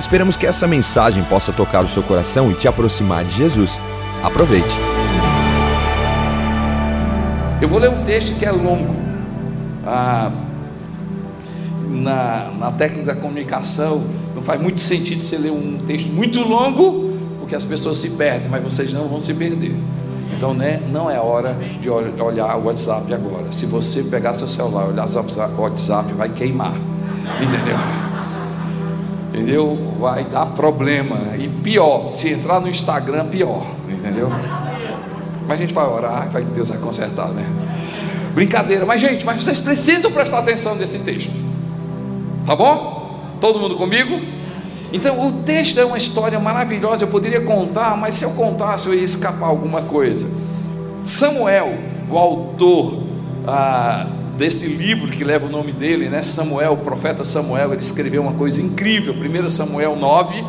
Esperamos que essa mensagem possa tocar o seu coração e te aproximar de Jesus. Aproveite. Eu vou ler um texto que é longo. Ah, na, na técnica da comunicação, não faz muito sentido você ler um texto muito longo, porque as pessoas se perdem, mas vocês não vão se perder. Então, né, não é hora de olhar o WhatsApp agora. Se você pegar seu celular e olhar o WhatsApp, vai queimar. Entendeu? Entendeu? Vai dar problema. E pior, se entrar no Instagram, pior. Entendeu? Mas a gente vai orar, vai que Deus vai consertar, né? Brincadeira, mas gente, mas vocês precisam prestar atenção nesse texto. Tá bom? Todo mundo comigo? Então, o texto é uma história maravilhosa. Eu poderia contar, mas se eu contasse, eu ia escapar alguma coisa. Samuel, o autor ah, desse livro que leva o nome dele, né? Samuel, o profeta Samuel, ele escreveu uma coisa incrível. 1 Samuel 9,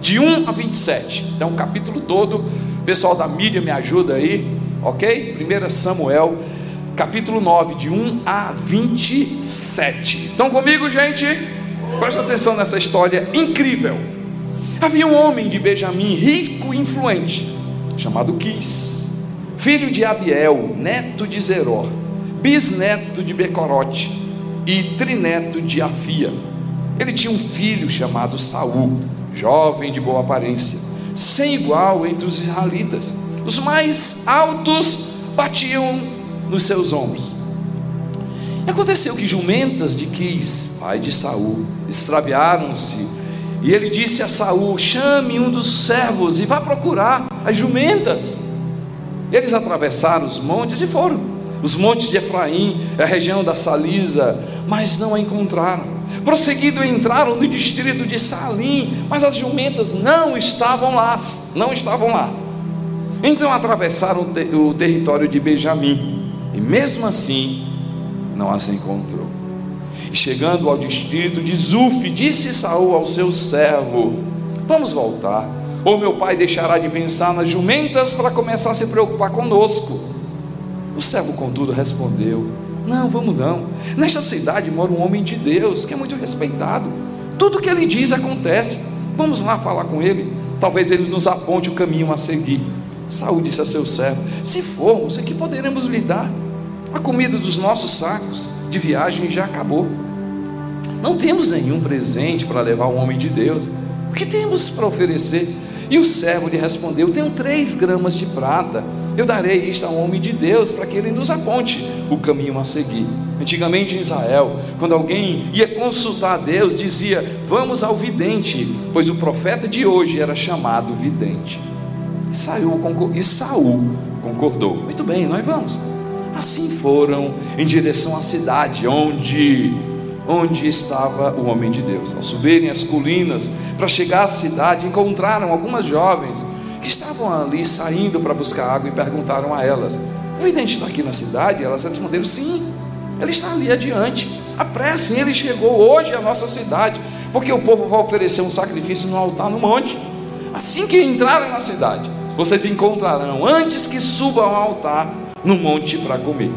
de 1 a 27. Então, o capítulo todo, pessoal da mídia me ajuda aí, ok? 1 Samuel, capítulo 9, de 1 a 27. Estão comigo, gente? Presta atenção nessa história incrível. Havia um homem de Benjamim, rico e influente, chamado Quis, filho de Abiel, neto de Zeror, bisneto de Becorote e trineto de Afia. Ele tinha um filho chamado Saul, jovem de boa aparência, sem igual entre os israelitas. Os mais altos batiam nos seus ombros e aconteceu que jumentas de Quis, pai de Saul, extraviaram-se. E ele disse a Saul: Chame um dos servos e vá procurar as jumentas. Eles atravessaram os montes e foram. Os montes de Efraim, a região da Salisa, mas não a encontraram. Prosseguindo, entraram no distrito de Salim, mas as jumentas não estavam lá, não estavam lá. Então atravessaram o território de Benjamim, e mesmo assim não as encontrou. E chegando ao distrito de Zuf, disse Saul ao seu servo: Vamos voltar, ou meu pai deixará de pensar nas jumentas para começar a se preocupar conosco. O servo, contudo, respondeu: Não, vamos não. Nesta cidade mora um homem de Deus que é muito respeitado. Tudo que ele diz acontece. Vamos lá falar com ele. Talvez ele nos aponte o caminho a seguir. Saul disse a seu servo: Se formos, é que poderemos lidar. A comida dos nossos sacos de viagem já acabou. Não temos nenhum presente para levar ao homem de Deus. O que temos para oferecer? E o servo lhe respondeu: Tenho três gramas de prata. Eu darei isto ao homem de Deus para que ele nos aponte o caminho a seguir. Antigamente em Israel, quando alguém ia consultar a Deus, dizia: Vamos ao vidente, pois o profeta de hoje era chamado vidente. E, saiu, e Saul concordou: Muito bem, nós vamos. Assim foram em direção à cidade onde onde estava o homem de Deus. Ao subirem as colinas para chegar à cidade, encontraram algumas jovens que estavam ali saindo para buscar água e perguntaram a elas: O vidente está aqui na cidade? Elas responderam: Sim, ele está ali adiante. Apressem, ele chegou hoje à nossa cidade, porque o povo vai oferecer um sacrifício no altar no monte. Assim que entrarem na cidade, vocês encontrarão, antes que subam ao altar, no monte para comer.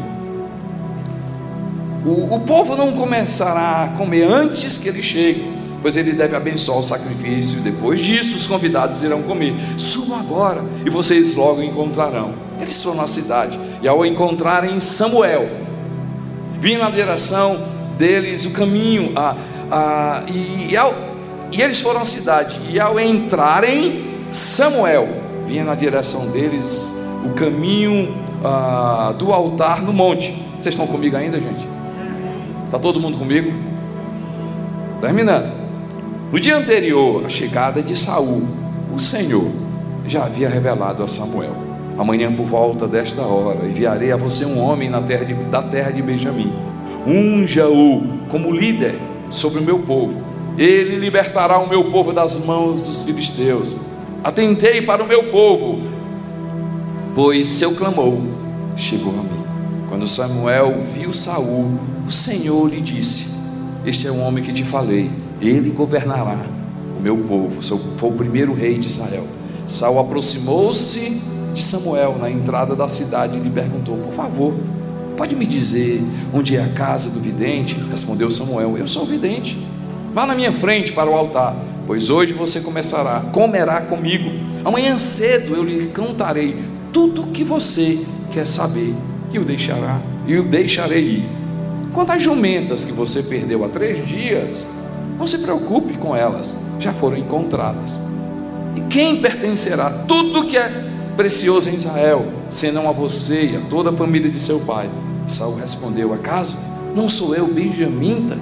O, o povo não começará a comer antes que ele chegue, pois ele deve abençoar o sacrifício. Depois disso, os convidados irão comer. Subam agora e vocês logo encontrarão. Eles foram à cidade e, ao encontrarem Samuel, vinham na direção deles o caminho. A, a, e, e, ao, e eles foram à cidade, e ao entrarem, Samuel vinha na direção deles o caminho ah, do altar no monte. Vocês estão comigo ainda, gente? Está todo mundo comigo? Terminando. No dia anterior à chegada de Saul, o Senhor já havia revelado a Samuel: Amanhã por volta desta hora enviarei a você um homem na terra de, da terra de Benjamim. Unja-o como líder sobre o meu povo. Ele libertará o meu povo das mãos dos filisteus. Atentei para o meu povo pois seu clamor chegou a mim. Quando Samuel viu Saul, o Senhor lhe disse: Este é o homem que te falei, ele governará o meu povo. Foi o primeiro rei de Israel. Saul aproximou-se de Samuel na entrada da cidade e lhe perguntou: Por favor, pode me dizer onde é a casa do vidente? Respondeu Samuel: Eu sou o vidente. Vá na minha frente para o altar, pois hoje você começará, comerá comigo. Amanhã cedo eu lhe contarei tudo o que você quer saber e o deixará e o deixarei ir. Quanto às jumentas que você perdeu há três dias, não se preocupe com elas, já foram encontradas. E quem pertencerá tudo que é precioso em Israel, senão a você e a toda a família de seu pai? Saul respondeu: Acaso não sou eu benjamita,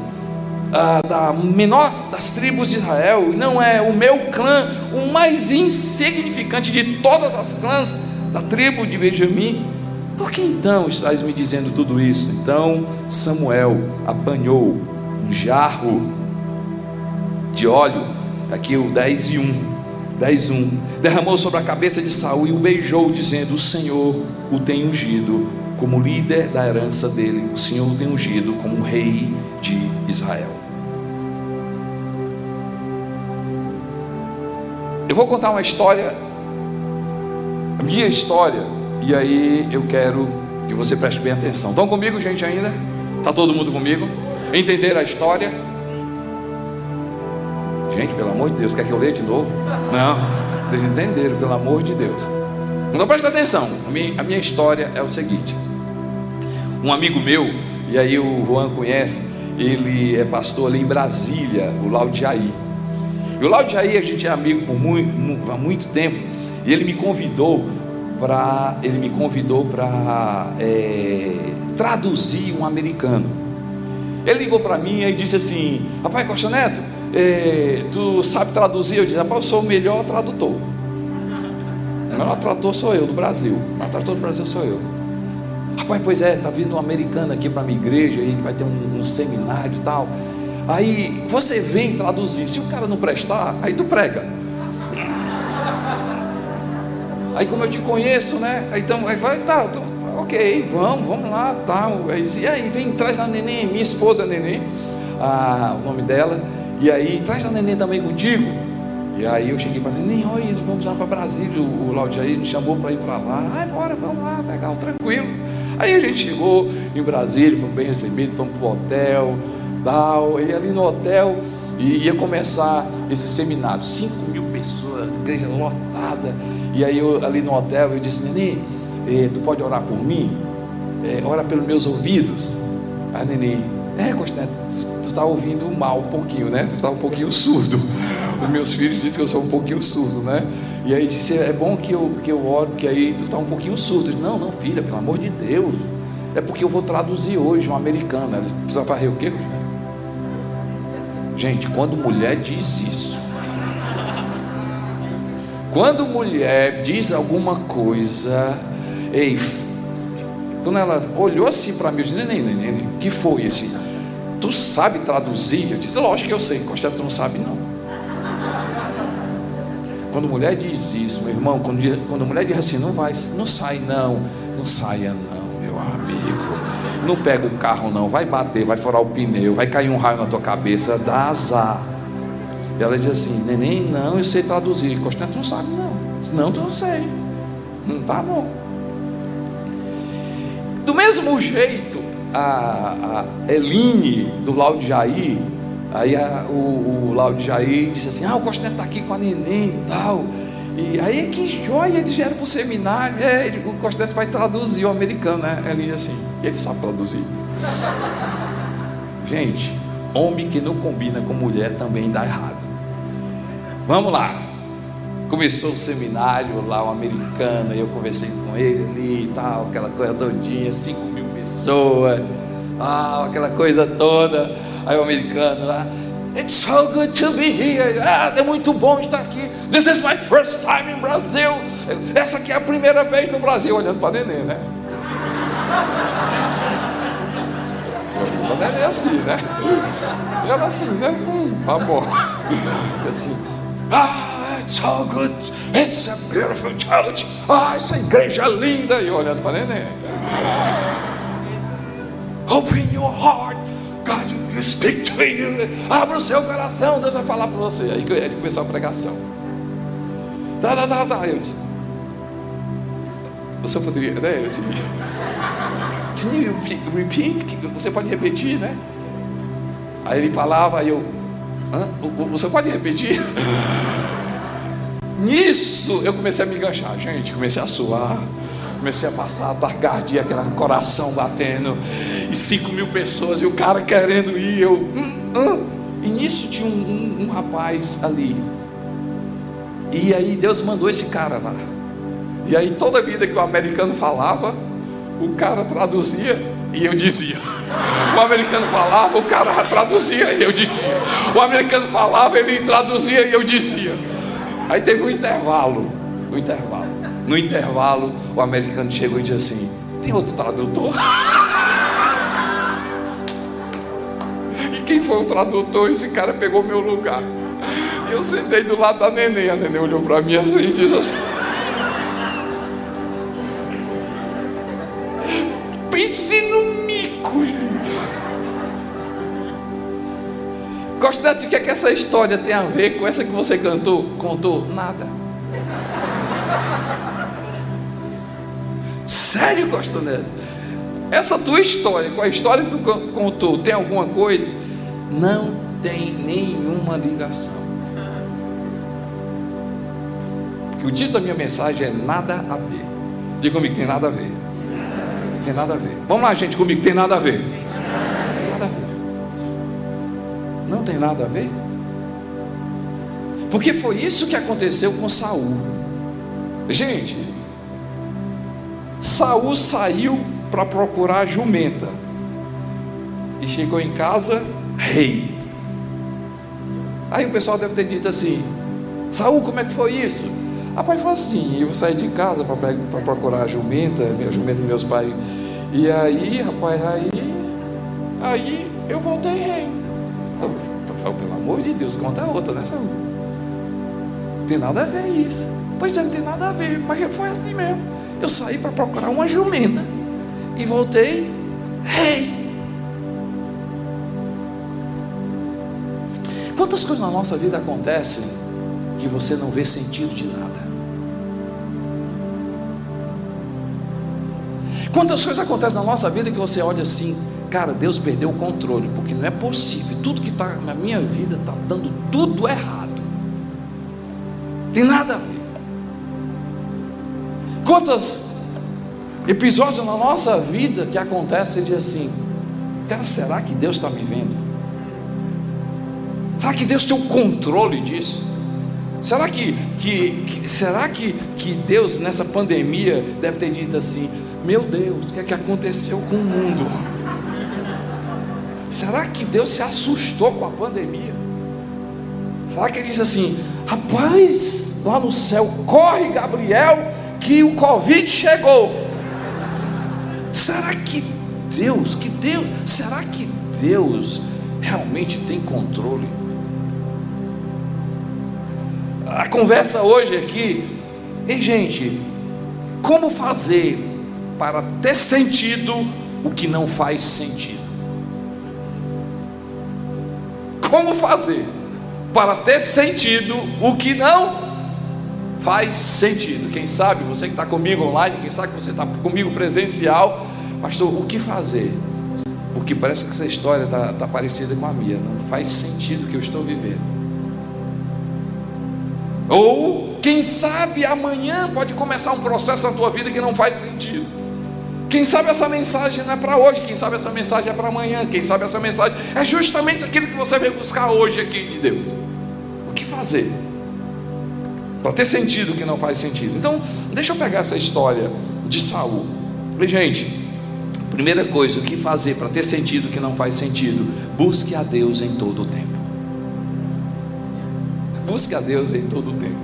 da menor das tribos de Israel, não é o meu clã o mais insignificante de todas as clãs da tribo de Benjamim? Por que então estás me dizendo tudo isso? Então Samuel apanhou um jarro de óleo, aqui o 10 e 1, 10 1, derramou sobre a cabeça de Saul e o beijou, dizendo: O Senhor o tem ungido como líder da herança dele, o Senhor o tem ungido como rei de Israel. Eu vou contar uma história, a minha história, e aí eu quero que você preste bem atenção. Estão comigo, gente, ainda? Está todo mundo comigo? Entenderam a história? Gente, pelo amor de Deus, quer que eu leia de novo? Não, vocês entenderam, pelo amor de Deus. Então presta atenção, a minha, a minha história é o seguinte: um amigo meu, e aí o Juan conhece, ele é pastor ali em Brasília, o Laudiaí. E o Laudiaí a gente é amigo por muito, há muito tempo, e ele me convidou para ele me convidou para é, traduzir um americano. Ele ligou para mim e disse assim: Rapaz Costa Neto, é, tu sabe traduzir? Eu disse: Rapaz, eu sou o melhor tradutor. O melhor tradutor sou eu do Brasil. O melhor tradutor do Brasil sou eu. Rapaz, pois é, tá vindo um americano aqui para a minha igreja, aí vai ter um, um seminário e tal. Aí você vem traduzir. Se o cara não prestar, aí tu prega. Aí como eu te conheço, né? Então, aí vai, tá, ok, vamos, vamos lá, tal. Tá. E aí vem, traz a neném, minha esposa a neném, o nome dela. E aí traz a neném também contigo. E aí eu cheguei para neném, olha, vamos lá para Brasília. O, o Laudiaí me chamou para ir para lá. Ai, bora, vamos lá, legal, tranquilo. Aí a gente chegou em Brasília, fomos bem recebidos, fomos para o hotel, tal. E ali no hotel e ia começar esse seminário. 5 mil pessoas, igreja lotada. E aí eu, ali no hotel eu disse, Nenê, eh, tu pode orar por mim? Eh, ora pelos meus ouvidos. Aí Nenê, é, Costa, tu está ouvindo mal um pouquinho, né? Tu está um pouquinho surdo. Os meus filhos dizem que eu sou um pouquinho surdo, né? E aí disse, é bom que eu, que eu oro, porque aí tu está um pouquinho surdo. Disse, não, não, filha, pelo amor de Deus. É porque eu vou traduzir hoje um americano. Ela precisa fazer o quê? Gente, quando mulher diz isso, quando mulher diz alguma coisa, ei, quando ela olhou assim para mim, eu disse, neném, neném, que foi assim? Tu sabe traduzir? Eu disse, lógico que eu sei, Costa, tu não sabe não. Quando mulher diz isso, meu irmão, quando, quando mulher diz assim, não vai, não sai não, não saia não, meu amigo. Não pega o carro não, vai bater, vai furar o pneu, vai cair um raio na tua cabeça, dá azar. E ela diz assim: Neném, não, eu sei traduzir. Constante não sabe, não. Não, tu não sei. Não tá bom. Do mesmo jeito, a, a Eline do Laude Jair, aí a, o, o Laude Jair disse assim: Ah, o Constante está aqui com a neném e tal. E aí, que joia, eles vieram para o seminário. É, o Constante vai traduzir o americano, né? Eline assim, ele sabe traduzir. Gente, homem que não combina com mulher também dá errado. Vamos lá. Começou o seminário lá, o americano, e eu conversei com ele ali e tal, aquela coisa todinha, 5 mil pessoas, ah, aquela coisa toda. Aí o americano lá, It's so good to be here. Ah, é muito bom estar aqui. This is my first time in Brazil. Essa aqui é a primeira vez no Brasil, olhando para neném, né? O neném é assim, né? Ela assim, né? Hum, amor. Assim. Ah, so good, it's a beautiful church. Ah, essa igreja é linda. E olhando para neném. Open your heart. God, you speak to me. Abra o seu coração, Deus vai falar para você. Aí ele começou a pregação. Tá, tá, tá, tá. Eu disse, você poderia, né? Assim, Can you repeat? Você pode repetir, né? Aí ele falava, aí eu, Hã? você pode repetir? Nisso eu comecei a me enganchar, gente, comecei a suar, comecei a passar a taquicardia, aquele coração batendo, e cinco mil pessoas, e o cara querendo ir, eu, hum, hum. e nisso tinha um, um, um rapaz ali, e aí Deus mandou esse cara lá, e aí toda vida que o americano falava, o cara traduzia e eu dizia. O americano falava, o cara traduzia e eu dizia. O americano falava, ele traduzia e eu dizia. Aí teve um intervalo. Um intervalo. No intervalo, o americano chegou e disse assim: Tem outro tradutor? foi o tradutor? Esse cara pegou meu lugar. Eu sentei do lado da neném. A neném olhou para mim assim e disse assim. Pense no mico. Gosta de que, é que essa história tem a ver com essa que você cantou, contou? Nada. Sério, Costanelli? Essa tua história, com a história que tu contou, tem alguma coisa? Não tem nenhuma ligação. Porque o dito da minha mensagem é nada a ver. Diga comigo, tem nada a ver. Tem nada a ver. Vamos lá, gente, comigo, tem nada a ver. Nada a ver. Não tem nada a ver. Porque foi isso que aconteceu com Saul. Gente, Saul saiu para procurar jumenta e chegou em casa rei. Aí o pessoal deve ter dito assim: Saul, como é que foi isso? Rapaz, foi assim: eu saí de casa para procurar a jumenta, minha jumenta dos meus pais. E aí, rapaz, aí, aí eu voltei rei. Então, pelo amor de Deus, conta outra, né, Saul? Tem nada a ver isso. Pois é, não tem nada a ver, mas foi assim mesmo. Eu saí para procurar uma jumenta e voltei rei. Quantas coisas na nossa vida acontecem que você não vê sentido de nada? Quantas coisas acontecem na nossa vida que você olha assim, cara, Deus perdeu o controle, porque não é possível, tudo que está na minha vida está dando tudo errado. Tem nada a ver. Quantos episódios na nossa vida que acontecem de assim, cara, será que Deus está me vendo? Será que Deus tem o controle disso? Será que, que, que, será que, que Deus nessa pandemia deve ter dito assim, meu Deus, o que é que aconteceu com o mundo? Será que Deus se assustou com a pandemia? Será que ele disse assim, rapaz, lá no céu, corre Gabriel, que o Covid chegou. Será que Deus, que Deus, será que Deus realmente tem controle? A conversa hoje aqui, ei gente, como fazer para ter sentido o que não faz sentido? Como fazer para ter sentido o que não faz sentido? Quem sabe você que está comigo online, quem sabe que você está comigo presencial, pastor, o que fazer? Porque parece que essa história está tá parecida com a minha, não faz sentido o que eu estou vivendo. Ou, quem sabe amanhã pode começar um processo na tua vida que não faz sentido. Quem sabe essa mensagem não é para hoje, quem sabe essa mensagem é para amanhã, quem sabe essa mensagem é justamente aquilo que você veio buscar hoje aqui de Deus. O que fazer? Para ter sentido que não faz sentido. Então, deixa eu pegar essa história de Saul. E, gente, primeira coisa, o que fazer para ter sentido que não faz sentido? Busque a Deus em todo o tempo. Busque a Deus em todo o tempo.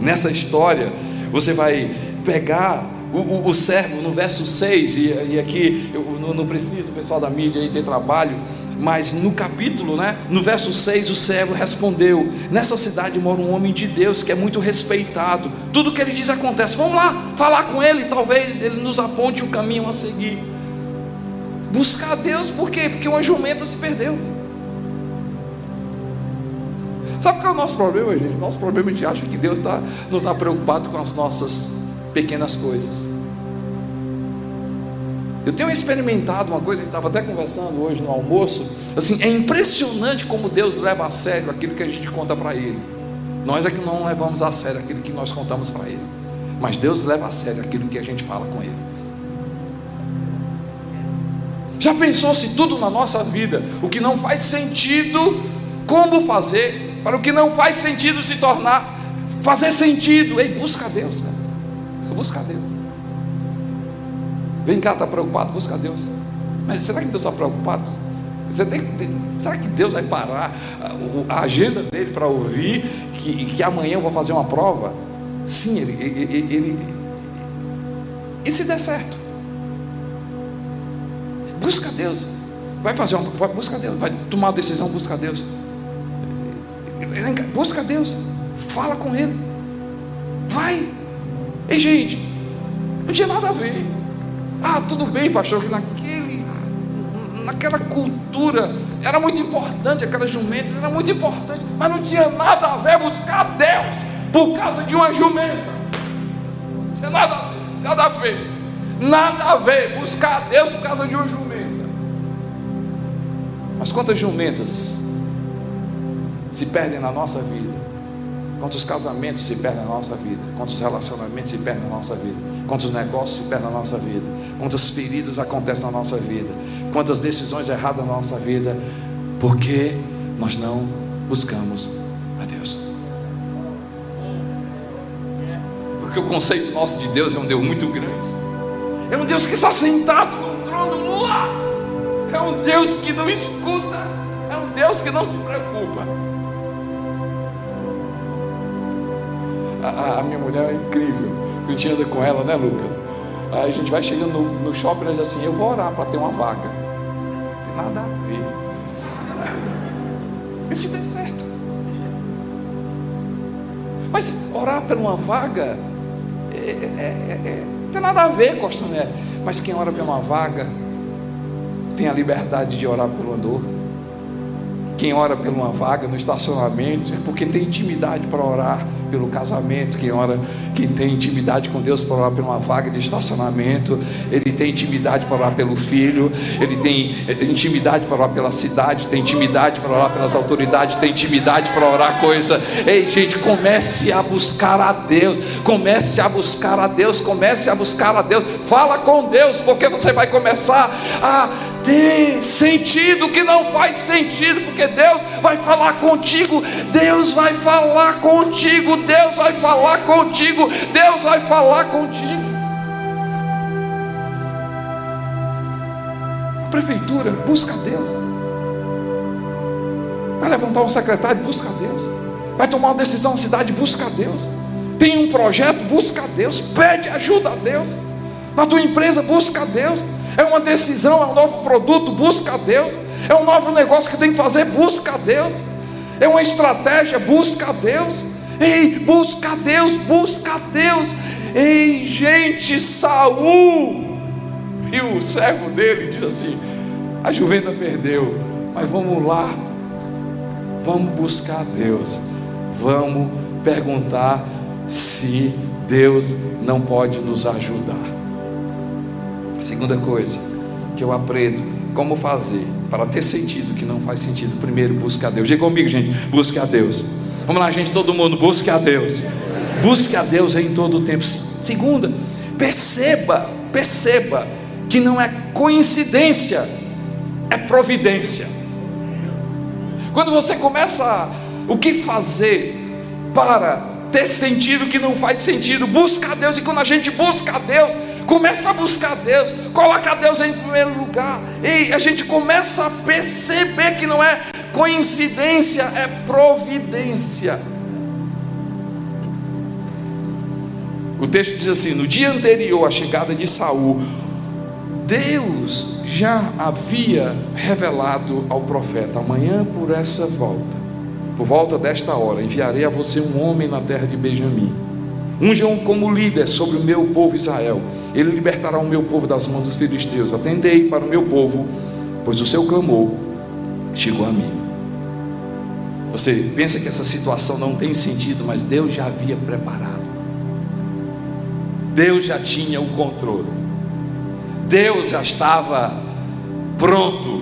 Nessa história, você vai pegar o, o, o servo no verso 6, e, e aqui eu não, não preciso, o pessoal da mídia aí ter trabalho, Mas no capítulo, né, no verso 6, o servo respondeu: Nessa cidade mora um homem de Deus que é muito respeitado. Tudo que ele diz acontece. Vamos lá falar com ele, talvez ele nos aponte o caminho a seguir. Buscar Deus, por quê? Porque uma jumenta se perdeu. Sabe qual é o nosso problema, gente? Nosso problema é a gente acha que Deus tá, não está preocupado com as nossas pequenas coisas. Eu tenho experimentado uma coisa, a gente estava até conversando hoje no almoço. Assim, é impressionante como Deus leva a sério aquilo que a gente conta para Ele. Nós é que não levamos a sério aquilo que nós contamos para Ele. Mas Deus leva a sério aquilo que a gente fala com Ele. Já pensou se tudo na nossa vida, o que não faz sentido, como fazer, para o que não faz sentido se tornar, fazer sentido. Ei, busca a Deus, cara. Busca a Deus. Vem cá, está preocupado, busca a Deus. Mas será que Deus está preocupado? Você tem, será que Deus vai parar a, agenda dele para ouvir que, que amanhã eu vou fazer uma prova? Sim, ele, ele, ele, E se der certo? Busca Deus. Vai fazer uma. Busca Deus. Vai tomar uma decisão, busca Deus. Busca Deus, fala com Ele, vai. Ei, gente, não tinha nada a ver. Ah, tudo bem, pastor, que naquele, naquela cultura era muito importante, aquelas jumentas era muito importante, mas não tinha nada a ver buscar Deus por causa de uma jumenta. Não tinha nada nada a ver, nada a ver buscar Deus por causa de uma jumenta. Mas quantas jumentas se perdem na nossa vida, quantos casamentos se perdem na nossa vida, quantos relacionamentos se perdem na nossa vida, quantos negócios se perdem na nossa vida, quantas feridas acontecem na nossa vida, quantas decisões erradas na nossa vida, porque nós não buscamos a Deus. Porque o conceito nosso de Deus é um Deus muito grande, é um Deus que está sentado no trono lá, é um Deus que não escuta, é um Deus que não se preocupa. A, a, minha mulher é incrível. A gente anda com ela, né, Luca? Aí a gente vai chegando no, no shopping e diz assim: Eu vou orar para ter uma vaga. Não tem nada a ver. E se der certo? Mas orar por uma vaga é, é, é, não tem nada a ver, Costané. Mas quem ora por uma vaga tem a liberdade de orar pelo andor. Quem ora por uma vaga no estacionamento é porque tem intimidade para orar pelo casamento, quem ora, quem tem intimidade com Deus para orar por uma vaga de estacionamento, ele tem intimidade para orar pelo filho, ele tem intimidade para orar pela cidade, tem intimidade para orar pelas autoridades, tem intimidade para orar coisa. Ei, gente, comece a buscar a Deus, comece a buscar a Deus, comece a buscar a Deus. Fala com Deus, porque você vai começar a ter sentido que não faz sentido, porque Deus vai falar contigo, Deus vai falar contigo, Deus vai falar contigo, Deus vai falar contigo. A prefeitura busca Deus. Vai levantar um secretário, busca Deus. Vai tomar uma decisão na cidade, busca Deus. Tem um projeto, busca Deus. Pede ajuda a Deus. Na tua empresa, busca Deus. É uma decisão, é um novo produto, busca Deus. É um novo negócio que tem que fazer, busca Deus. É uma estratégia, busca Deus. Ei, busca Deus, busca Deus. Ei, gente, Saul. E o servo dele diz assim: a juventa perdeu, mas vamos lá, vamos buscar Deus, vamos perguntar se Deus não pode nos ajudar. Segunda coisa que eu aprendo como fazer para ter sentido que não faz sentido. Primeiro, busca a Deus. Diga comigo, gente, busque a Deus. Vamos lá, gente, todo mundo, busque a Deus. Busque a Deus em todo o tempo. Segunda, perceba, perceba que não é coincidência, é providência. Quando você começa a, o que fazer para ter sentido que não faz sentido, busca a Deus, e quando a gente busca a Deus, começa a buscar Deus, coloca Deus em primeiro lugar, e a gente começa a perceber que não é coincidência, é providência. O texto diz assim: no dia anterior à chegada de Saul, Deus já havia revelado ao profeta: amanhã por essa volta, por volta desta hora, enviarei a você um homem na terra de Benjamim. Unjam como líder sobre o meu povo Israel. Ele libertará o meu povo das mãos dos filisteus. Atendei para o meu povo, pois o seu clamor chegou a mim. Você pensa que essa situação não tem sentido, mas Deus já havia preparado. Deus já tinha o controle. Deus já estava pronto.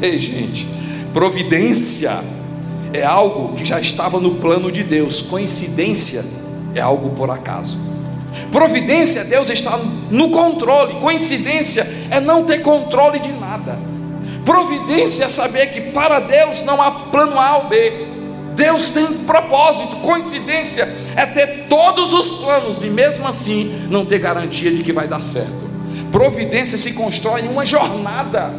Ei, gente, providência é algo que já estava no plano de Deus. Coincidência é algo por acaso. Providência, Deus está no controle. Coincidência é não ter controle de nada. Providência é saber que para Deus não há plano A ou B. Deus tem propósito. Coincidência é ter todos os planos e mesmo assim não ter garantia de que vai dar certo. Providência se constrói em uma jornada,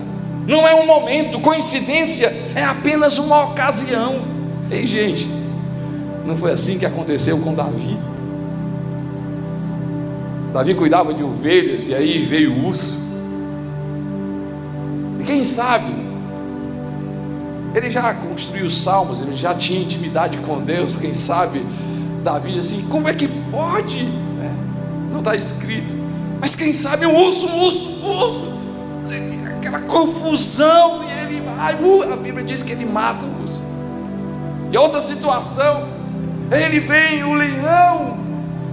não é um momento. Coincidência é apenas uma ocasião. Ei, gente, não foi assim que aconteceu com Davi. Davi cuidava de ovelhas e aí veio o urso. E quem sabe, ele já construiu os salmos, ele já tinha intimidade com Deus. Quem sabe, Davi assim: como é que pode? É, não está escrito, mas quem sabe um urso, um urso, um urso, aquela confusão, e ele vai, a Bíblia diz que ele mata o urso. E outra situação, ele vem, o leão,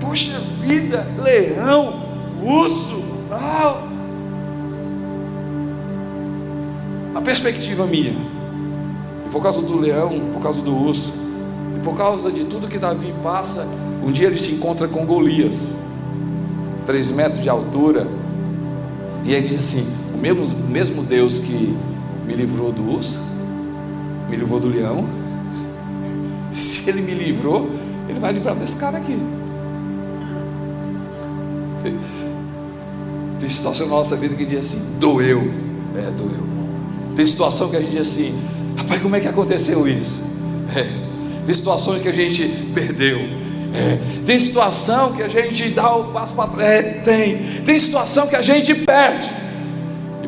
Poxa vida, leão, urso, tal. A perspectiva minha, por causa do leão, por causa do urso, e por causa de tudo que Davi passa, um dia ele se encontra com Golias, três metros de altura, e ele diz assim: o mesmo, o mesmo Deus que me livrou do urso, me livrou do leão, se ele me livrou, ele vai livrar desse cara aqui. Tem situação na nossa vida que diz assim, doeu. É, doeu. Tem situação que a gente diz assim, rapaz, como é que aconteceu isso? É. Tem situações que a gente perdeu. É. Tem situação que a gente dá o passo para trás. É, tem. Tem situação que a gente perde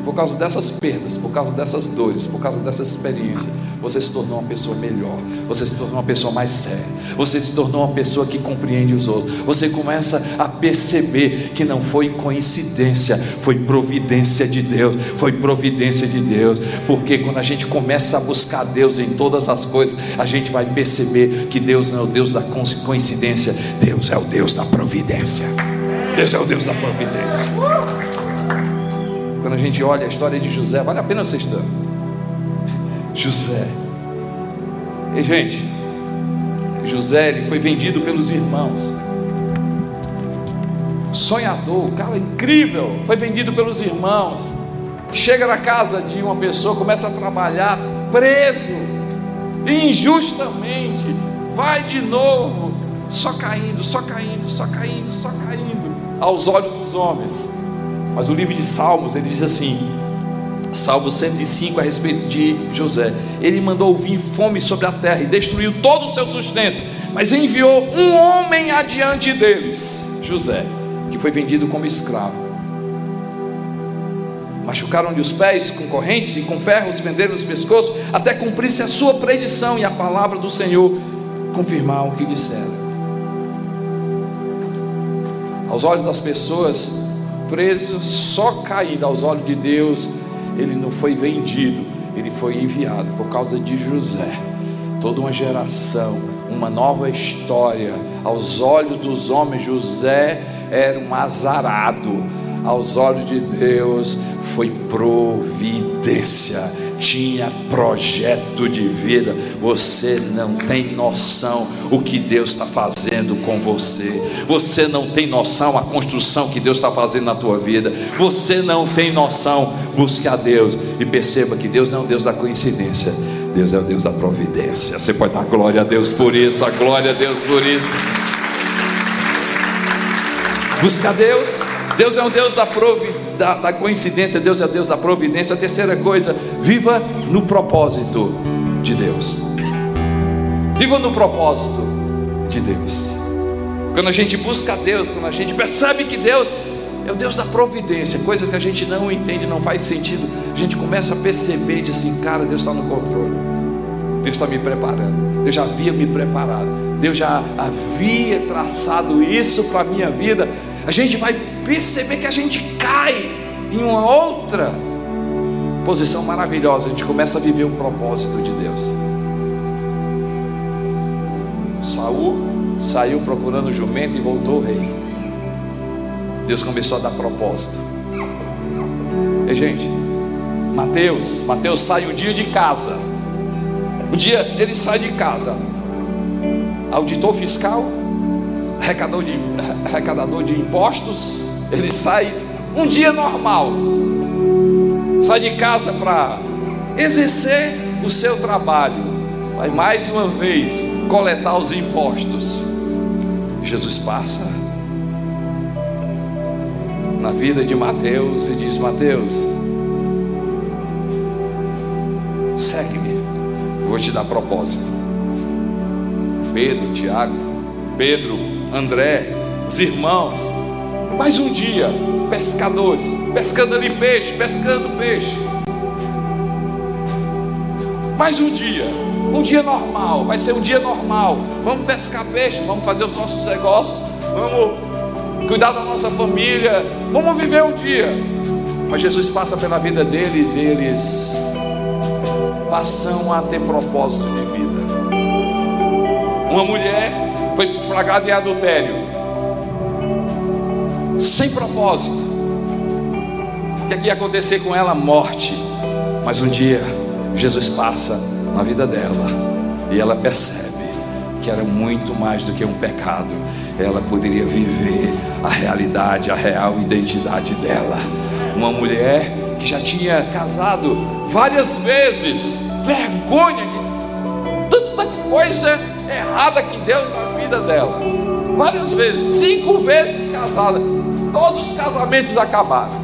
por causa dessas perdas, por causa dessas dores, por causa dessas experiências, você se tornou uma pessoa melhor, você se tornou uma pessoa mais séria, você se tornou uma pessoa que compreende os outros, você começa a perceber que não foi coincidência, foi providência de Deus, foi providência de Deus, porque quando a gente começa a buscar Deus em todas as coisas, a gente vai perceber que Deus não é o Deus da coincidência, Deus é o Deus da providência. Deus é o Deus da providência. Quando a gente olha a história de José, vale a pena você estudar. José. E gente, José ele foi vendido pelos irmãos. Sonhador, cara incrível, foi vendido pelos irmãos. Chega na casa de uma pessoa, começa a trabalhar preso, injustamente, vai de novo, só caindo, só caindo, só caindo, só caindo, aos olhos dos homens. Mas o livro de Salmos, ele diz assim: Salmo 105 a respeito de José. Ele mandou vir fome sobre a terra e destruiu todo o seu sustento, mas enviou um homem adiante deles, José, que foi vendido como escravo. Machucaram-lhe os pés com correntes e com ferros venderam os pescoços, até cumprir-se a sua predição e a palavra do Senhor confirmar o que disseram. Aos olhos das pessoas, preso, só caído aos olhos de Deus, ele não foi vendido, ele foi enviado por causa de José. Toda uma geração, uma nova história. Aos olhos dos homens, José era um azarado. Aos olhos de Deus, foi providência tinha projeto de vida. Você não tem noção o que Deus está fazendo com você. Você não tem noção a construção que Deus está fazendo na tua vida. Você não tem noção. Busque a Deus e perceba que Deus não é o Deus da coincidência. Deus é o Deus da providência. Você pode dar glória a Deus por isso, a glória a Deus por isso. Busca Deus. Deus é o Deus da, provi, da, da coincidência, Deus é o Deus da providência. A terceira coisa, viva no propósito de Deus. Viva no propósito de Deus. Quando a gente busca Deus, quando a gente percebe que Deus é o Deus da providência, coisas que a gente não entende, não faz sentido. A gente começa a perceber e diz assim: cara, Deus está no controle. Deus está me preparando. Deus já havia me preparado. Deus já havia traçado isso para a minha vida. A gente vai perceber que a gente cai em uma outra posição maravilhosa. A gente começa a viver o propósito de Deus. Saul saiu procurando o jumento e voltou rei. Deus começou a dar propósito. E gente, Mateus, Mateus sai um dia de casa. Um dia ele sai de casa. Auditor fiscal, arrecadador de, arrecadador de impostos, ele sai um dia normal. Sai de casa para exercer o seu trabalho vai mais uma vez coletar os impostos. Jesus passa na vida de Mateus e diz: Mateus, segue-me, vou te dar propósito. Pedro, Tiago, Pedro, André, os irmãos, mais um dia, pescadores, pescando ali peixe, pescando peixe. Mais um dia, um dia normal, vai ser um dia normal. Vamos pescar peixe, vamos fazer os nossos negócios, vamos cuidar da nossa família, vamos viver um dia. Mas Jesus passa pela vida deles e eles passam a ter propósito de vida. Uma mulher foi flagrada em adultério, sem propósito. Que, que ia acontecer com ela? Morte. Mas um dia Jesus passa na vida dela e ela percebe que era muito mais do que um pecado. Ela poderia viver a realidade, a real identidade dela. Uma mulher que já tinha casado várias vezes, vergonha de tanta coisa errada que deu na vida dela. Várias vezes, cinco vezes casada. Todos os casamentos acabaram.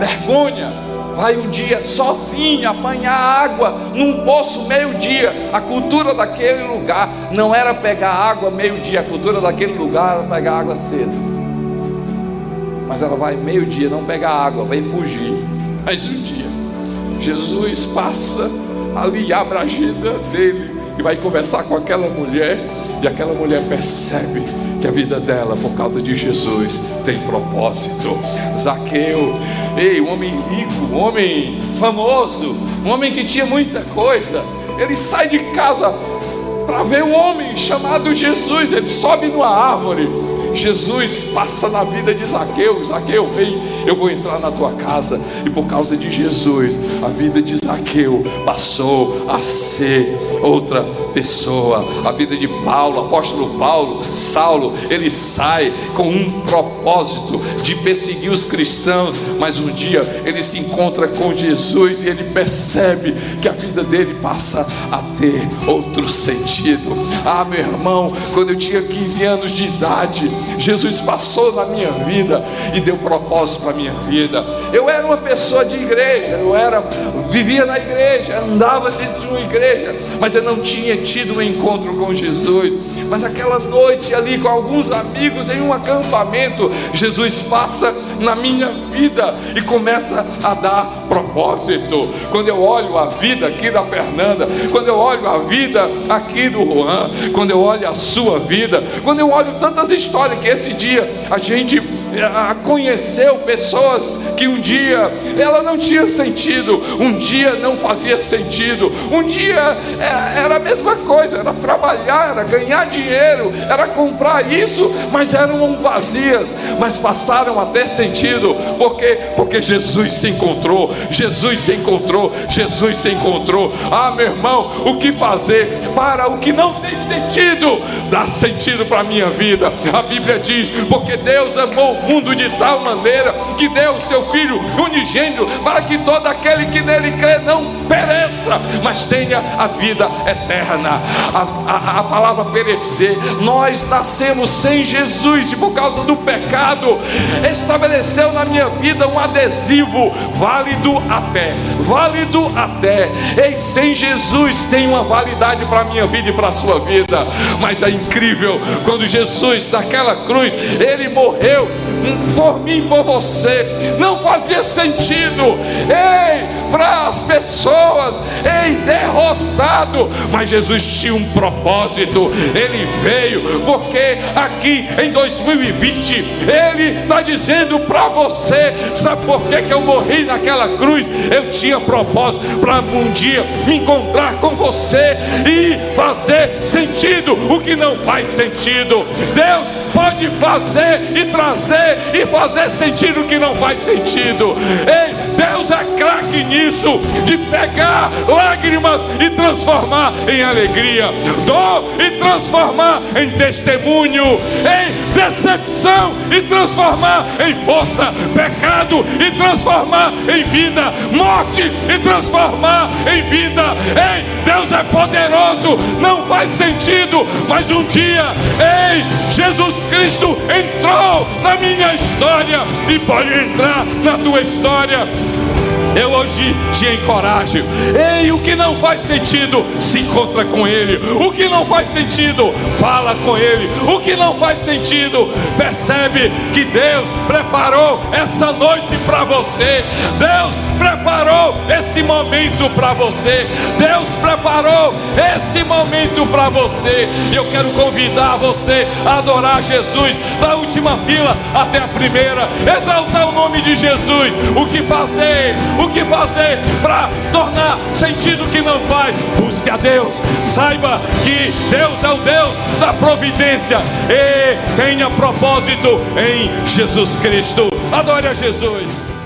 Vergonha, vai um dia sozinho apanhar água num poço meio-dia. A cultura daquele lugar não era pegar água meio-dia, a cultura daquele lugar era pegar água cedo. Mas ela vai meio-dia, não pegar água, vai fugir. Mais um dia, Jesus passa ali, abre a agenda dele e vai conversar com aquela mulher, e aquela mulher percebe que a vida dela, por causa de Jesus, tem propósito. Zaqueu, ei, um homem rico, um homem famoso, um homem que tinha muita coisa, ele sai de casa para ver um homem chamado Jesus, ele sobe numa árvore Jesus passa na vida de Zaqueu. Zaqueu, vem, eu vou entrar na tua casa. E por causa de Jesus, a vida de Zaqueu passou a ser outra pessoa. A vida de Paulo, apóstolo Paulo, Saulo, ele sai com um propósito de perseguir os cristãos, mas um dia ele se encontra com Jesus e ele percebe que a vida dele passa a ter outro sentido. Ah, meu irmão, quando eu tinha 15 anos de idade, Jesus passou na minha vida e deu propósito para a minha vida. Eu era uma pessoa de igreja, eu era, vivia na igreja, andava dentro de uma igreja, mas eu não tinha tido um encontro com Jesus. Mas aquela noite ali com alguns amigos em um acampamento, Jesus passa na minha vida e começa a dar propósito. Quando eu olho a vida aqui da Fernanda, quando eu olho a vida aqui do Juan, quando eu olho a sua vida, quando eu olho tantas histórias que esse dia a gente conheceu pessoas que um dia ela não tinha sentido, um dia não fazia sentido, um dia é, era a mesma coisa, era trabalhar, era ganhar dinheiro, era comprar isso, mas eram vazias, mas passaram a ter sentido, porque porque Jesus se encontrou, Jesus se encontrou, Jesus se encontrou. Ah, meu irmão, o que fazer para o que não tem sentido? Dá sentido para a minha vida. A Bíblia diz: porque Deus amou mundo de tal maneira que deu o seu Filho unigênito para que todo aquele que nele crê não pereça, mas tenha a vida eterna. A, a, a palavra perecer, nós nascemos sem Jesus e por causa do pecado, estabeleceu na minha vida um adesivo válido até, válido até. Ei, sem Jesus tem uma validade para a minha vida e para a sua vida, mas é incrível quando Jesus naquela cruz, ele morreu por mim, por você, não fazia sentido. Ei, para as pessoas, ei, derrotado, mas Jesus tinha um propósito, ele veio, porque aqui em 2020, ele está dizendo para você: sabe por que, que eu morri naquela cruz? Eu tinha propósito para um dia me encontrar com você e fazer sentido o que não faz sentido. Deus pode fazer e trazer e fazer sentido que não faz sentido. Ei, Deus é craque nisso, de pegar lágrimas e transformar em alegria, dor e transformar em testemunho, em decepção e transformar em força, pecado e transformar em vida, morte e transformar em vida. Ei, Deus é poderoso, não faz sentido, mas um dia, ei, Jesus Cristo entrou na minha história e pode entrar na tua história. Eu hoje te encorajo. Ei, o que não faz sentido, se encontra com Ele. O que não faz sentido, fala com Ele. O que não faz sentido, percebe que Deus preparou essa noite para você. Deus preparou esse momento para você. Deus preparou esse momento para você. E eu quero convidar você a adorar Jesus da última fila até a primeira. Exaltar o nome de Jesus. O que fazer? O que fazer para tornar sentido que não faz? Busque a Deus. Saiba que Deus é o Deus da providência e tenha propósito em Jesus Cristo. Adore a Jesus.